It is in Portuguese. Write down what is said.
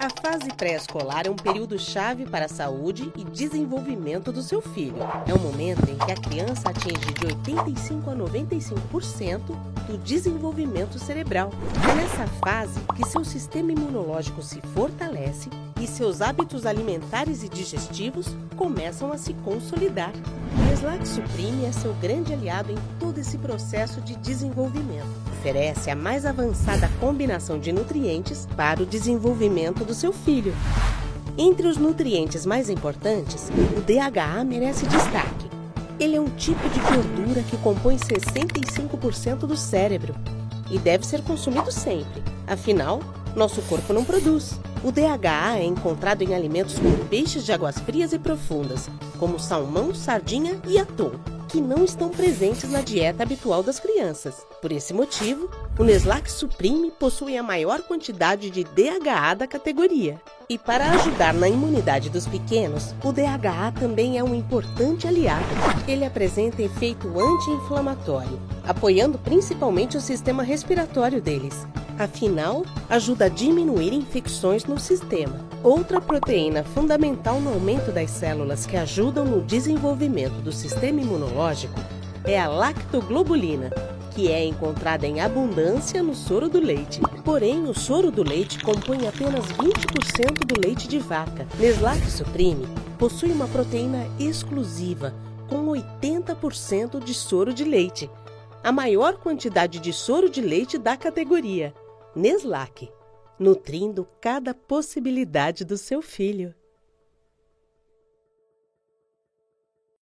A fase pré-escolar é um período chave para a saúde e desenvolvimento do seu filho. É um momento em que a criança atinge de 85 a 95% do desenvolvimento cerebral. É nessa fase que seu sistema imunológico se fortalece e seus hábitos alimentares e digestivos começam a se consolidar. O Slack Supreme é seu grande aliado em todo esse processo de desenvolvimento. Oferece a mais avançada combinação de nutrientes para o desenvolvimento do seu filho. Entre os nutrientes mais importantes, o DHA merece destaque. Ele é um tipo de gordura que compõe 65% do cérebro e deve ser consumido sempre. Afinal, nosso corpo não produz. O DHA é encontrado em alimentos como peixes de águas frias e profundas, como salmão, sardinha e atum, que não estão presentes na dieta habitual das crianças. Por esse motivo, o Neslac Supreme possui a maior quantidade de DHA da categoria. E para ajudar na imunidade dos pequenos, o DHA também é um importante aliado. Ele apresenta efeito anti-inflamatório, apoiando principalmente o sistema respiratório deles. Afinal, ajuda a diminuir infecções no sistema. Outra proteína fundamental no aumento das células que ajudam no desenvolvimento do sistema imunológico é a lactoglobulina, que é encontrada em abundância no soro do leite. Porém, o soro do leite compõe apenas 20% do leite de vaca. Neslac Supreme possui uma proteína exclusiva, com 80% de soro de leite, a maior quantidade de soro de leite da categoria. Neslac, nutrindo cada possibilidade do seu filho.